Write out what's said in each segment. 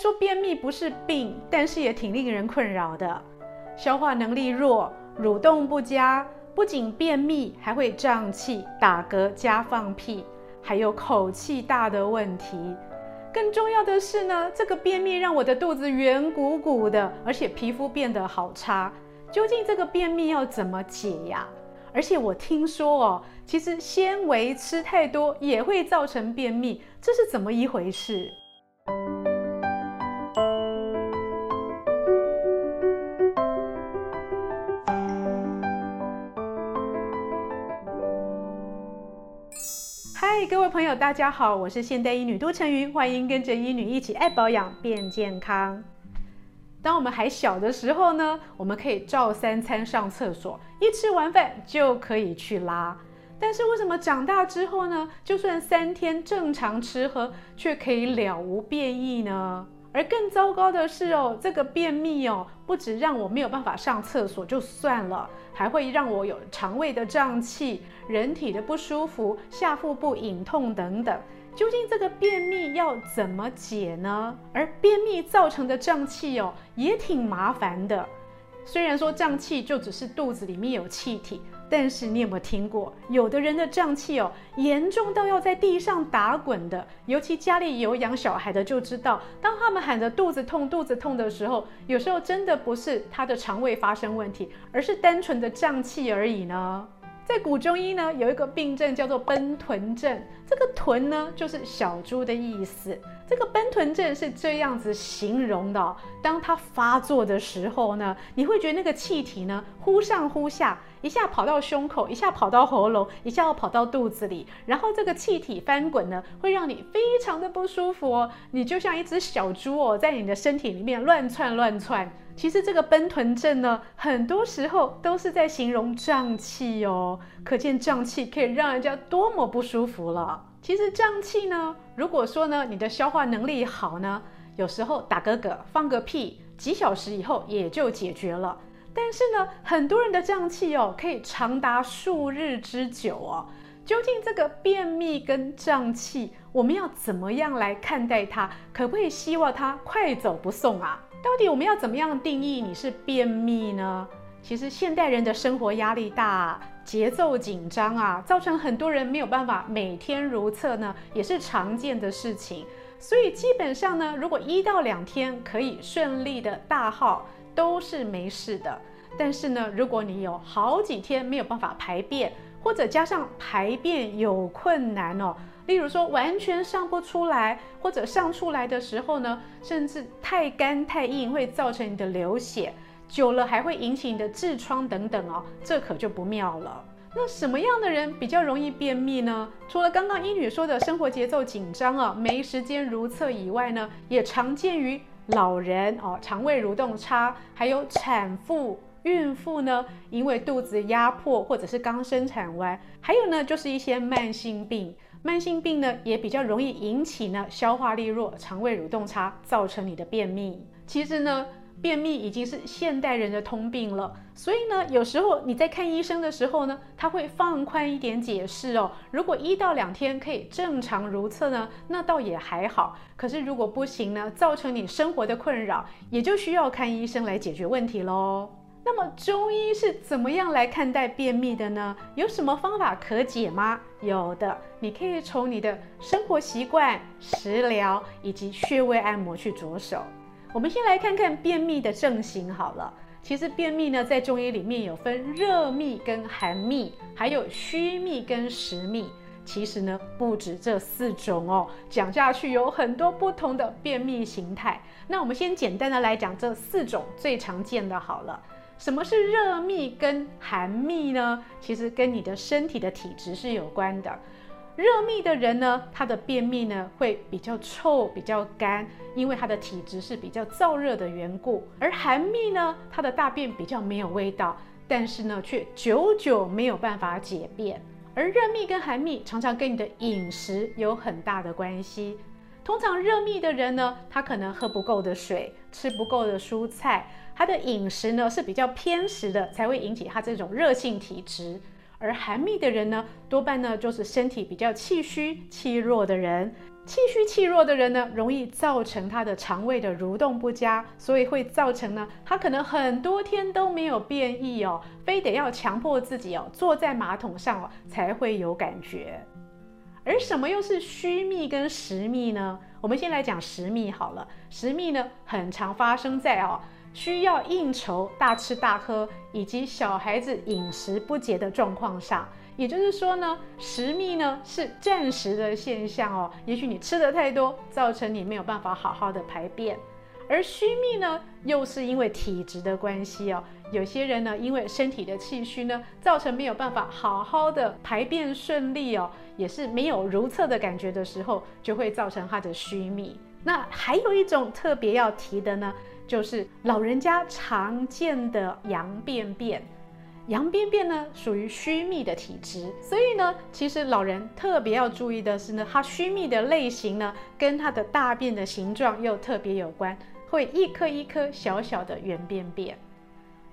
说便秘不是病，但是也挺令人困扰的。消化能力弱，蠕动不佳，不仅便秘，还会胀气、打嗝加放屁，还有口气大的问题。更重要的是呢，这个便秘让我的肚子圆鼓鼓的，而且皮肤变得好差。究竟这个便秘要怎么解呀？而且我听说哦，其实纤维吃太多也会造成便秘，这是怎么一回事？朋友，大家好，我是现代医女杜晨云，欢迎跟着医女一起爱保养变健康。当我们还小的时候呢，我们可以照三餐上厕所，一吃完饭就可以去拉。但是为什么长大之后呢，就算三天正常吃喝，却可以了无便意呢？而更糟糕的是哦，这个便秘哦，不止让我没有办法上厕所就算了，还会让我有肠胃的胀气、人体的不舒服、下腹部隐痛等等。究竟这个便秘要怎么解呢？而便秘造成的胀气哦，也挺麻烦的。虽然说胀气就只是肚子里面有气体，但是你有没有听过，有的人的胀气哦，严重到要在地上打滚的。尤其家里有养小孩的就知道，当他们喊着肚子痛、肚子痛的时候，有时候真的不是他的肠胃发生问题，而是单纯的胀气而已呢。在古中医呢，有一个病症叫做奔豚症。这个豚呢，就是小猪的意思。这个奔豚症是这样子形容的哦：当它发作的时候呢，你会觉得那个气体呢忽上忽下，一下跑到胸口，一下跑到喉咙，一下又跑到肚子里，然后这个气体翻滚呢，会让你非常的不舒服哦。你就像一只小猪哦，在你的身体里面乱窜乱窜。其实这个奔豚症呢，很多时候都是在形容胀气哦，可见胀气可以让人家多么不舒服了。其实胀气呢，如果说呢你的消化能力好呢，有时候打个嗝、放个屁，几小时以后也就解决了。但是呢，很多人的胀气哦，可以长达数日之久哦。究竟这个便秘跟胀气，我们要怎么样来看待它？可不可以希望它快走不送啊？到底我们要怎么样定义你是便秘呢？其实现代人的生活压力大，节奏紧张啊，造成很多人没有办法每天如厕呢，也是常见的事情。所以基本上呢，如果一到两天可以顺利的大号，都是没事的。但是呢，如果你有好几天没有办法排便，或者加上排便有困难哦。例如说，完全上不出来，或者上出来的时候呢，甚至太干太硬，会造成你的流血，久了还会引起你的痔疮等等哦，这可就不妙了。那什么样的人比较容易便秘呢？除了刚刚医女说的生活节奏紧张啊，没时间如厕以外呢，也常见于老人哦，肠胃蠕动差，还有产妇、孕妇呢，因为肚子压迫或者是刚生产完，还有呢，就是一些慢性病。慢性病呢，也比较容易引起呢消化力弱、肠胃蠕动差，造成你的便秘。其实呢，便秘已经是现代人的通病了。所以呢，有时候你在看医生的时候呢，他会放宽一点解释哦。如果一到两天可以正常如厕呢，那倒也还好。可是如果不行呢，造成你生活的困扰，也就需要看医生来解决问题喽。那么中医是怎么样来看待便秘的呢？有什么方法可解吗？有的，你可以从你的生活习惯、食疗以及穴位按摩去着手。我们先来看看便秘的症型好了。其实便秘呢，在中医里面有分热秘跟寒秘，还有虚秘跟实秘。其实呢，不止这四种哦，讲下去有很多不同的便秘形态。那我们先简单的来讲这四种最常见的好了。什么是热秘跟寒秘呢？其实跟你的身体的体质是有关的。热秘的人呢，他的便秘呢会比较臭、比较干，因为他的体质是比较燥热的缘故。而寒秘呢，他的大便比较没有味道，但是呢却久久没有办法解便。而热秘跟寒秘常常跟你的饮食有很大的关系。通常热秘的人呢，他可能喝不够的水，吃不够的蔬菜，他的饮食呢是比较偏食的，才会引起他这种热性体质。而寒秘的人呢，多半呢就是身体比较气虚、气弱的人，气虚气弱的人呢，容易造成他的肠胃的蠕动不佳，所以会造成呢，他可能很多天都没有便意哦，非得要强迫自己哦，坐在马桶上哦，才会有感觉。而什么又是虚秘跟实秘呢？我们先来讲实秘好了。实秘呢，很常发生在哦，需要应酬、大吃大喝，以及小孩子饮食不节的状况上。也就是说呢，实秘呢是暂时的现象哦，也许你吃的太多，造成你没有办法好好的排便。而虚秘呢，又是因为体质的关系哦。有些人呢，因为身体的气虚呢，造成没有办法好好的排便顺利哦，也是没有如厕的感觉的时候，就会造成他的虚秘。那还有一种特别要提的呢，就是老人家常见的羊便便。羊便便呢，属于虚秘的体质，所以呢，其实老人特别要注意的是呢，它虚秘的类型呢，跟它的大便的形状又特别有关。会一颗一颗小小的圆便便，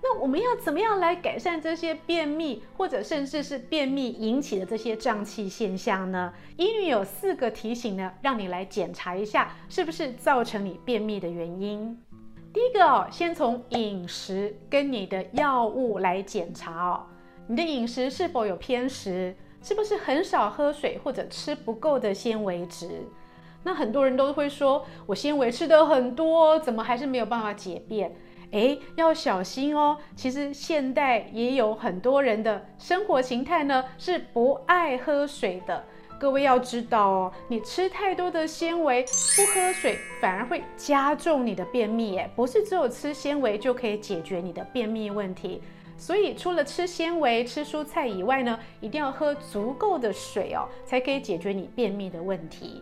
那我们要怎么样来改善这些便秘，或者甚至是便秘引起的这些胀气现象呢？医女有四个提醒呢，让你来检查一下是不是造成你便秘的原因。第一个哦，先从饮食跟你的药物来检查哦，你的饮食是否有偏食，是不是很少喝水或者吃不够的纤维质？那很多人都会说，我纤维吃得很多，怎么还是没有办法解便？诶，要小心哦。其实现代也有很多人的生活形态呢，是不爱喝水的。各位要知道哦，你吃太多的纤维，不喝水反而会加重你的便秘。诶，不是只有吃纤维就可以解决你的便秘问题。所以除了吃纤维、吃蔬菜以外呢，一定要喝足够的水哦，才可以解决你便秘的问题。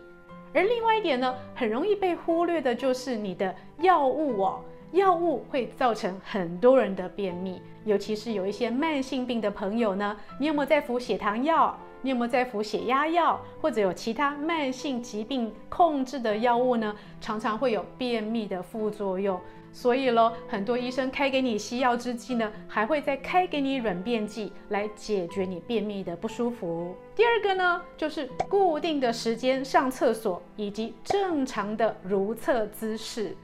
而另外一点呢，很容易被忽略的就是你的药物哦，药物会造成很多人的便秘，尤其是有一些慢性病的朋友呢，你有没有在服血糖药？你有没有在服血压药？或者有其他慢性疾病控制的药物呢？常常会有便秘的副作用。所以咯，很多医生开给你西药之际呢，还会再开给你软便剂来解决你便秘的不舒服。第二个呢，就是固定的时间上厕所以及正常的如厕姿势，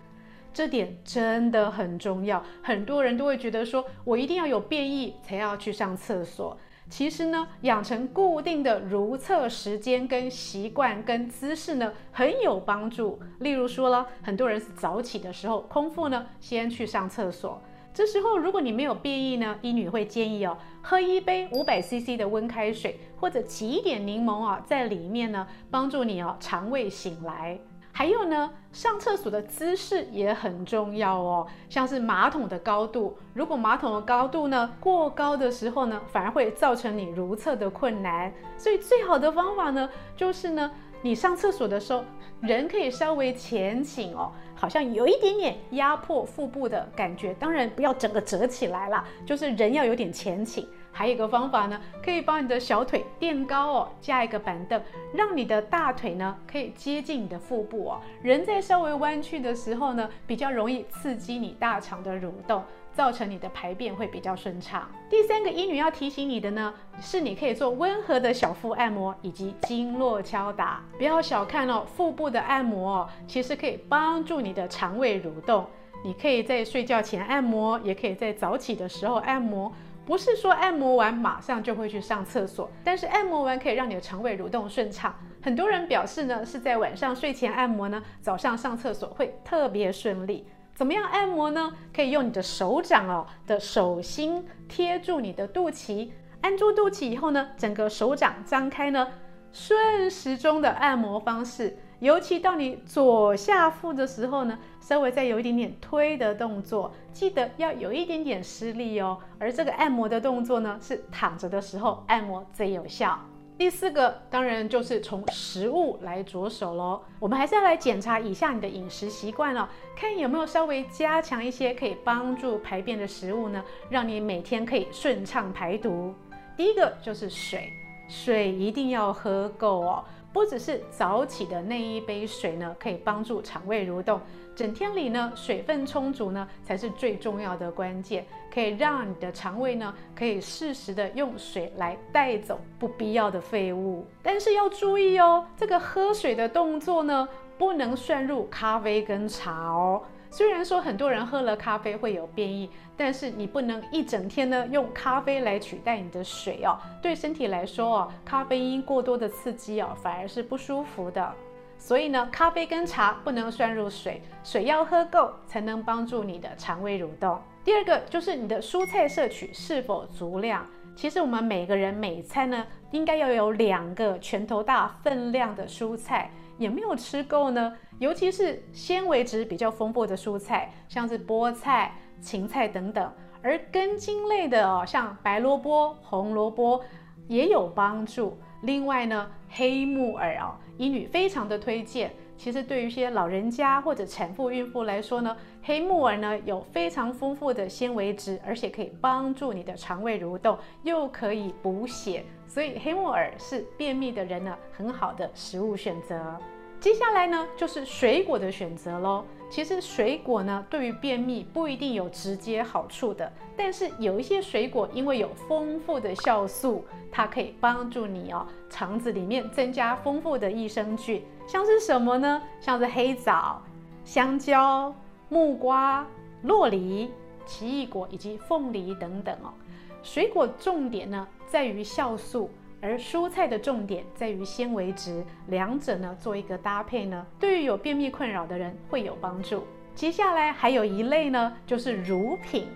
这点真的很重要。很多人都会觉得说，我一定要有便意才要去上厕所。其实呢，养成固定的如厕时间跟习惯跟姿势呢，很有帮助。例如说了，很多人是早起的时候，空腹呢，先去上厕所。这时候如果你没有便意呢，医女会建议哦，喝一杯五百 CC 的温开水，或者挤一点柠檬啊，在里面呢，帮助你哦，肠胃醒来。还有呢，上厕所的姿势也很重要哦，像是马桶的高度，如果马桶的高度呢过高的时候呢，反而会造成你如厕的困难。所以最好的方法呢，就是呢，你上厕所的时候，人可以稍微前倾哦，好像有一点点压迫腹部的感觉，当然不要整个折起来啦，就是人要有点前倾。还有一个方法呢，可以把你的小腿垫高哦，加一个板凳，让你的大腿呢可以接近你的腹部哦。人在稍微弯曲的时候呢，比较容易刺激你大肠的蠕动，造成你的排便会比较顺畅。第三个医女要提醒你的呢，是你可以做温和的小腹按摩以及经络敲打。不要小看哦，腹部的按摩哦，其实可以帮助你的肠胃蠕动。你可以在睡觉前按摩，也可以在早起的时候按摩。不是说按摩完马上就会去上厕所，但是按摩完可以让你的肠胃蠕动顺畅。很多人表示呢，是在晚上睡前按摩呢，早上上厕所会特别顺利。怎么样按摩呢？可以用你的手掌哦的手心贴住你的肚脐，按住肚脐以后呢，整个手掌张开呢，顺时钟的按摩方式。尤其到你左下腹的时候呢，稍微再有一点点推的动作，记得要有一点点施力哦。而这个按摩的动作呢，是躺着的时候按摩最有效。第四个当然就是从食物来着手喽。我们还是要来检查一下你的饮食习惯哦，看有没有稍微加强一些可以帮助排便的食物呢，让你每天可以顺畅排毒。第一个就是水，水一定要喝够哦。不只是早起的那一杯水呢，可以帮助肠胃蠕动，整天里呢水分充足呢才是最重要的关键，可以让你的肠胃呢可以适时的用水来带走不必要的废物。但是要注意哦，这个喝水的动作呢不能算入咖啡跟茶哦。虽然说很多人喝了咖啡会有便意，但是你不能一整天呢用咖啡来取代你的水哦。对身体来说哦，咖啡因过多的刺激哦，反而是不舒服的。所以呢，咖啡跟茶不能算入水，水要喝够才能帮助你的肠胃蠕动。第二个就是你的蔬菜摄取是否足量。其实我们每个人每餐呢，应该要有两个拳头大分量的蔬菜。有没有吃够呢？尤其是纤维质比较丰富的蔬菜，像是菠菜、芹菜等等，而根茎类的哦，像白萝卜、红萝卜也有帮助。另外呢，黑木耳哦，医女非常的推荐。其实对于一些老人家或者产妇、孕妇来说呢，黑木耳呢有非常丰富的纤维质，而且可以帮助你的肠胃蠕动，又可以补血，所以黑木耳是便秘的人呢很好的食物选择。接下来呢就是水果的选择喽。其实水果呢对于便秘不一定有直接好处的，但是有一些水果因为有丰富的酵素，它可以帮助你哦肠子里面增加丰富的益生菌。像是什么呢？像是黑枣、香蕉、木瓜、洛梨、奇异果以及凤梨等等哦。水果重点呢在于酵素，而蔬菜的重点在于纤维质，两者呢做一个搭配呢，对于有便秘困扰的人会有帮助。接下来还有一类呢，就是乳品，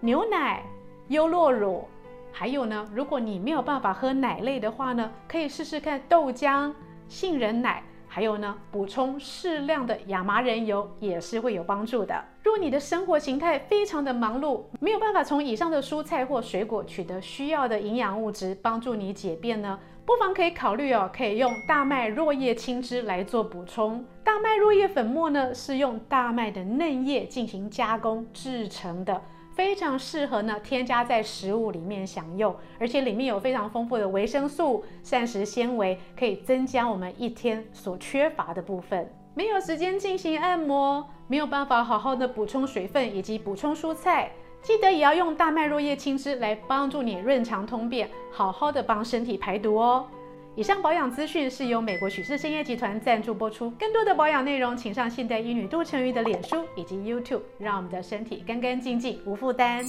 牛奶、优酪乳，还有呢，如果你没有办法喝奶类的话呢，可以试试看豆浆、杏仁奶。还有呢，补充适量的亚麻仁油也是会有帮助的。若你的生活形态非常的忙碌，没有办法从以上的蔬菜或水果取得需要的营养物质，帮助你解便呢，不妨可以考虑哦，可以用大麦若叶青汁来做补充。大麦若叶粉末呢，是用大麦的嫩叶进行加工制成的。非常适合呢，添加在食物里面享用，而且里面有非常丰富的维生素、膳食纤维，可以增加我们一天所缺乏的部分。没有时间进行按摩，没有办法好好的补充水分以及补充蔬菜，记得也要用大麦若叶青汁来帮助你润肠通便，好好的帮身体排毒哦。以上保养资讯是由美国许氏生业集团赞助播出。更多的保养内容，请上现代医女杜成瑜的脸书以及 YouTube，让我们的身体干干净净，无负担。